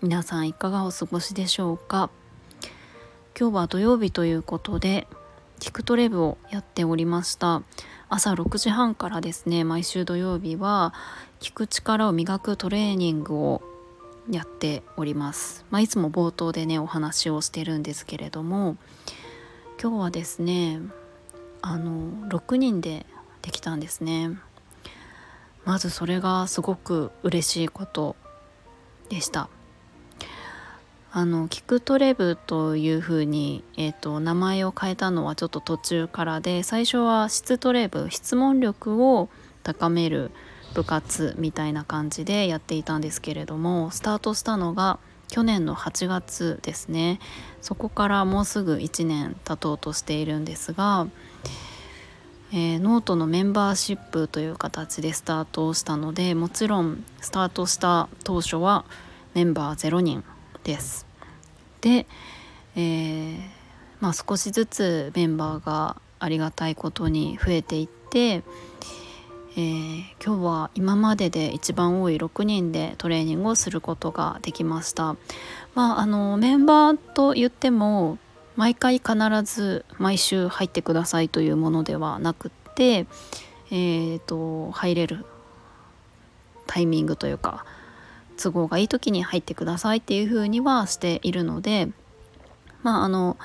皆さんいかがお過ごしでしょうか？今日は土曜日ということで聞くトレブをやっておりました。朝6時半からですね毎週土曜日は聞く力を磨くトレーニングをやっております、まあ、いつも冒頭でねお話をしてるんですけれども今日はですねあの6人でできたんですね。まずそれがすごく嬉しいことでした。あの聞くトレ部というふうに、えーと、名前を変えたのはちょっと途中からで最初は質トレ部質問力を高める部活みたいな感じでやっていたんですけれどもスタートしたのが去年の8月ですね。そこからもうすぐ1年経とうとしているんですが、えー、ノートのメンバーシップという形でスタートをしたのでもちろんスタートした当初はメンバー0人。です。で、えー、まあ、少しずつメンバーがありがたいことに増えていって、えー、今日は今までで一番多い6人でトレーニングをすることができました。まあ、あのメンバーと言っても毎回必ず毎週入ってくださいというものではなくって、えーと入れるタイミングというか都合がいい時に入ってくださいっていうふうにはしているのでまああの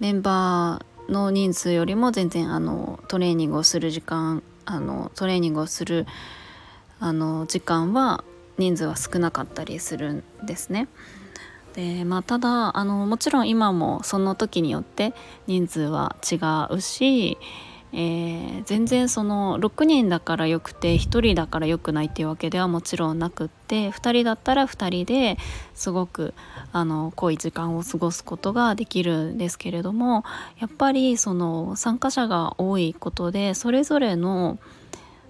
メンバーの人数よりも全然あのトレーニングをする時間あのトレーニングをするあの時間は人数は少なかったりするんですね。でまあ、ただあのもちろん今もその時によって人数は違うしえー、全然その6人だからよくて1人だからよくないっていうわけではもちろんなくって2人だったら2人ですごくあの濃い時間を過ごすことができるんですけれどもやっぱりその参加者が多いことでそれぞれの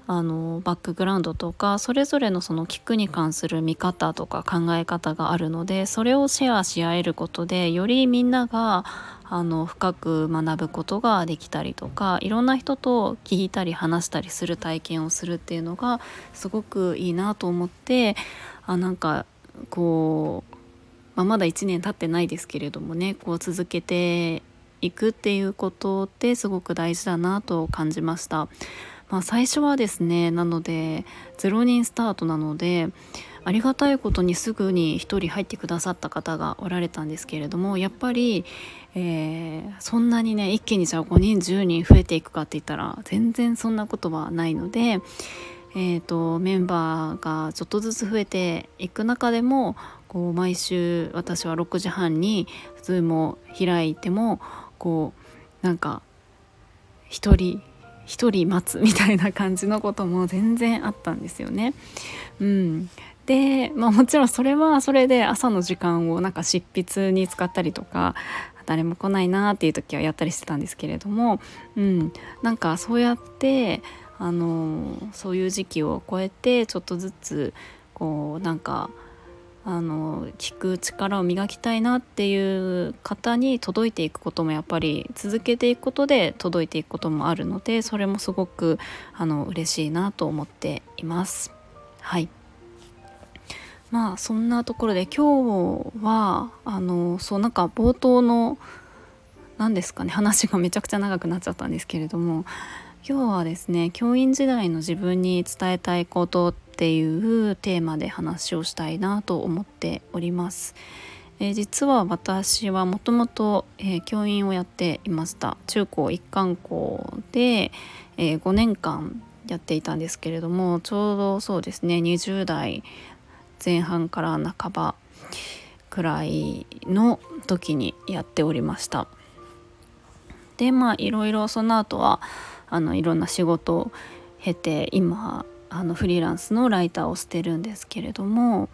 あのバックグラウンドとかそれぞれのその聞くに関する見方とか考え方があるのでそれをシェアし合えることでよりみんながあの深く学ぶことができたりとかいろんな人と聞いたり話したりする体験をするっていうのがすごくいいなと思ってあなんかこう、まあ、まだ1年経ってないですけれどもねこう続けていくっていうことってすごく大事だなと感じました。まあ、最初はですねなので0人スタートなのでありがたいことにすぐに1人入ってくださった方がおられたんですけれどもやっぱり、えー、そんなにね一気にじゃあ5人10人増えていくかって言ったら全然そんなことはないので。えーと、メンバーがちょっとずつ増えていく中でもこう毎週私は6時半に Zoom を開いてもこうなんか1人1人待つみたいな感じのことも全然あったんですよね。うん、で、まあ、もちろんそれはそれで朝の時間をなんか執筆に使ったりとか誰も来ないなっていう時はやったりしてたんですけれども、うん、なんかそうやってあのそういう時期を超えてちょっとずつこうなんかあの聞く力を磨きたいなっていう方に届いていくこともやっぱり続けていくことで届いていくこともあるのでそれもすごくあの嬉しいなと思っています。はいまあそんなところで今日はあのそうなんか冒頭の何ですかね話がめちゃくちゃ長くなっちゃったんですけれども今日はですね教員時代の自分に伝えたいことっていうテーマで話をしたいなと思っております。えー、実は私はもともと教員をやっていました中高一貫校で、えー、5年間やっていたんですけれどもちょうどそうですね20代前半から半ばくらいの時にやっておりましたでまあいろいろその後はあのいろんな仕事を経て今あのフリーランスのライターをしてるんですけれども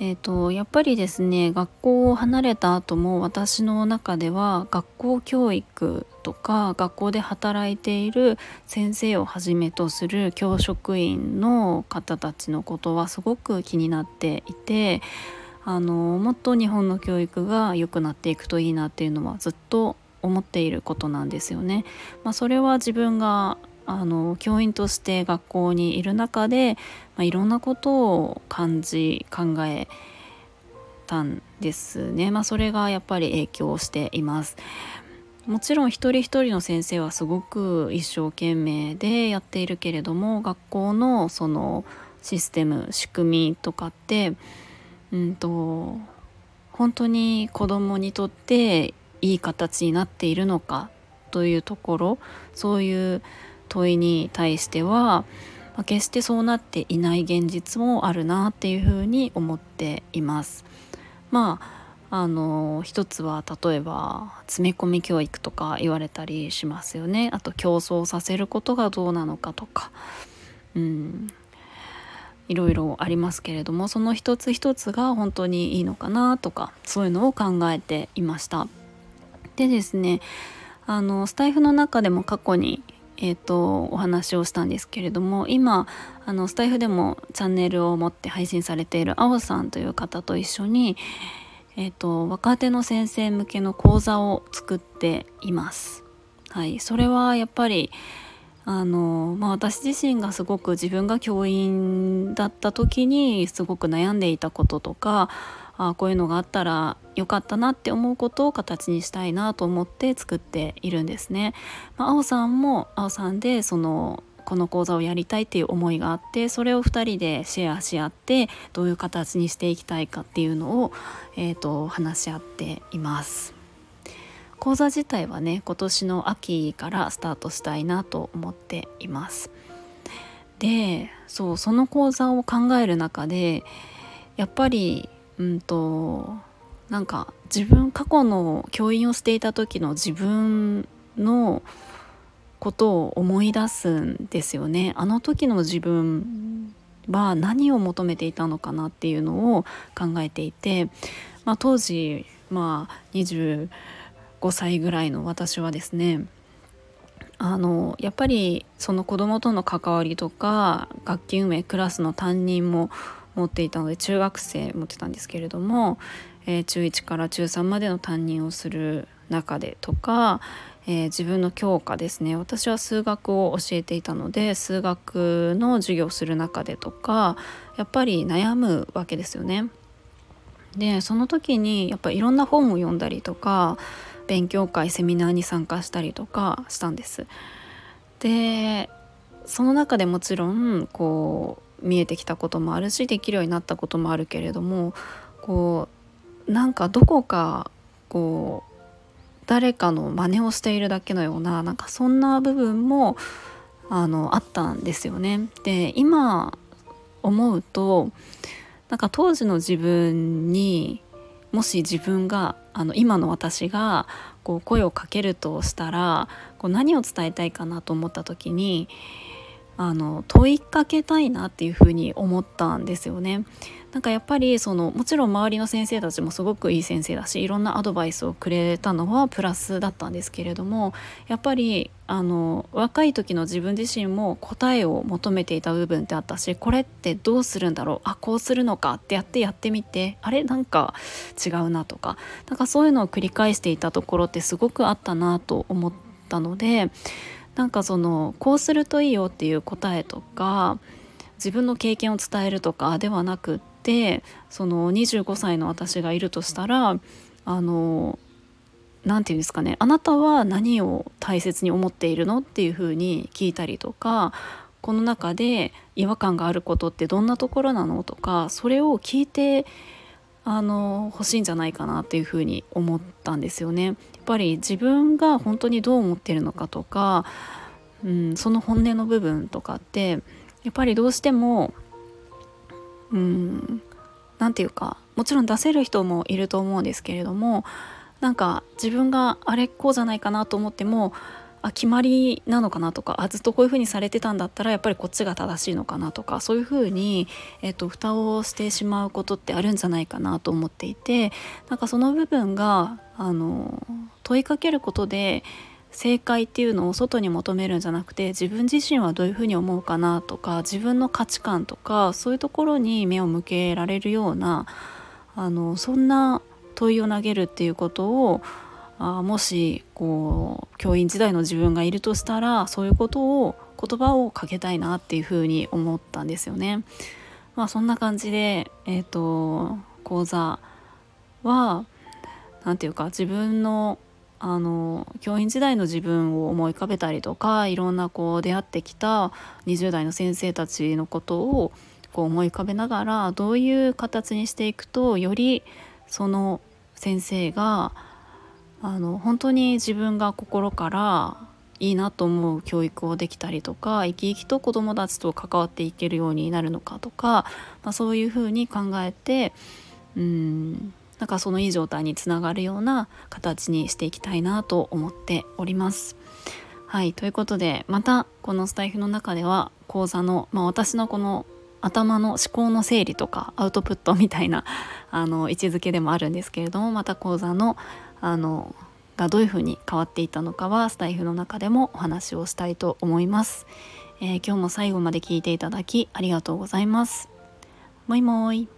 えーと、やっぱりですね学校を離れた後も私の中では学校教育とか学校で働いている先生をはじめとする教職員の方たちのことはすごく気になっていてあのもっと日本の教育が良くなっていくといいなっていうのはずっと思っていることなんですよね。まあ、それは自分があの教員として学校にいる中で、まあ、いろんなことを感じ考えたんですね、まあ、それがやっぱり影響しています。もちろん一人一人の先生はすごく一生懸命でやっているけれども学校のそのシステム仕組みとかってうんと本当に子どもにとっていい形になっているのかというところそういう問いに対しては、まあ、決してそうなっていない現実もあるなっていうふうに思っています。まああの一つは例えば詰め込み教育とか言われたりしますよねあと競争させることがどうなのかとかうんいろいろありますけれどもその一つ一つが本当にいいのかなとかそういうのを考えていました。でですねあのスタイフの中でも過去にえーと、お話をしたんですけれども今あのスタイフでもチャンネルを持って配信されているあおさんという方と一緒に、えーと、若手の先生向けの講座を作っています。はい、それはやっぱりあの、まあ、私自身がすごく自分が教員だった時にすごく悩んでいたこととかあこういうのがあったらよかったなって思うことを形にしたいなと思って作っているんですね。まあ、青さんも青さんでそのこの講座をやりたいっていう思いがあってそれを2人でシェアし合ってどういう形にしていきたいかっていうのを、えーと、話し合っています。講座自体はね今年の秋からスタートしたいなと思っています。でそうその講座を考える中でやっぱりうんとなんか自分過去の教員をしていた時の自分のことを思い出すんですよね。あの時の自分は何を求めていたのかなっていうのを考えていて、まあ、当時、まあ、25歳ぐらいの私はですねあのやっぱりその子供との関わりとか学級運営クラスの担任も持っていたので中学生持ってたんですけれども、えー、中1から中3までの担任をする中でとか、えー、自分の教科ですね私は数学を教えていたので数学の授業をする中でとかやっぱり悩むわけですよね。でその時にやっぱいろんな本を読んだりとか勉強会セミナーに参加したりとかしたんです。でその中でもちろんこう見えてきたこともあるしできるようになったこともあるけれどもこうなんかどこかこう誰かの真似をしているだけのようななんかそんな部分もあのあったんですよね。で今思うとなんか当時の自分にもし自分があの今の私がこう声をかけるとしたらこう何を伝えたいかなと思った時にあの問いかけたいなっていうふうに思ったんですよね。なんかやっぱりそのもちろん周りの先生たちもすごくいい先生だしいろんなアドバイスをくれたのはプラスだったんですけれどもやっぱりあの若い時の自分自身も答えを求めていた部分ってあったしこれってどうするんだろうあこうするのかってやってやってみてあれ？なんか違うなとかなんかそういうのを繰り返していたところってすごくあったなと思ったのでなんかそのこうするといいよっていう答えとか自分の経験を伝えるとかではなくってその25歳の私がいるとしたらあの何て言うんですかねあなたは何を大切に思っているのっていうふうに聞いたりとかこの中で違和感があることってどんなところなのとかそれを聞いてあの欲しいんじゃないかなっていうふうに思ったんですよね。やっぱり自分が本当にどう思ってるのかとか、うん、その本音の部分とかってやっぱりどうしてもうん何て言うかもちろん出せる人もいると思うんですけれどもなんか自分があれこうじゃないかなと思ってもあ決まりなのかなとかあずっとこういうふうにされてたんだったらやっぱりこっちが正しいのかなとかそういうふうに、えーと、蓋をしてしまうことってあるんじゃないかなと思っていてなんかその部分があの問いかけることで正解っていうのを外に求めるんじゃなくて自分自身はどういうふうに思うかなとか自分の価値観とかそういうところに目を向けられるようなあのそんな問いを投げるっていうことをあもしこう教員時代の自分がいるとしたらそういうことを言葉をかけたいなっていうふうに思ったんですよね。まあそんな感じで、えーと、講座は何て言うか自分のあの教員時代の自分を思い浮かべたりとかいろんなこう出会ってきた20代の先生たちのことをこう思い浮かべながらどういう形にしていくとよりその先生があの本当に自分が心からいいなと思う教育をできたりとか生き生きと子どもたちと関わっていけるようになるのかとか、まあ、そういうふうに考えてうんなんかそのいい状態につながるような形にしていきたいなと思っております。はいということでまたこのスタイフの中では講座の、まあ、私のこの頭の思考の整理とかアウトプットみたいなあの位置づけでもあるんですけれどもまた講座のあのがどういうふうに変わっていたのかはスタイフの中でもお話をしたいと思います、えー、今日も最後まで聞いていただきありがとうございます。もいもい。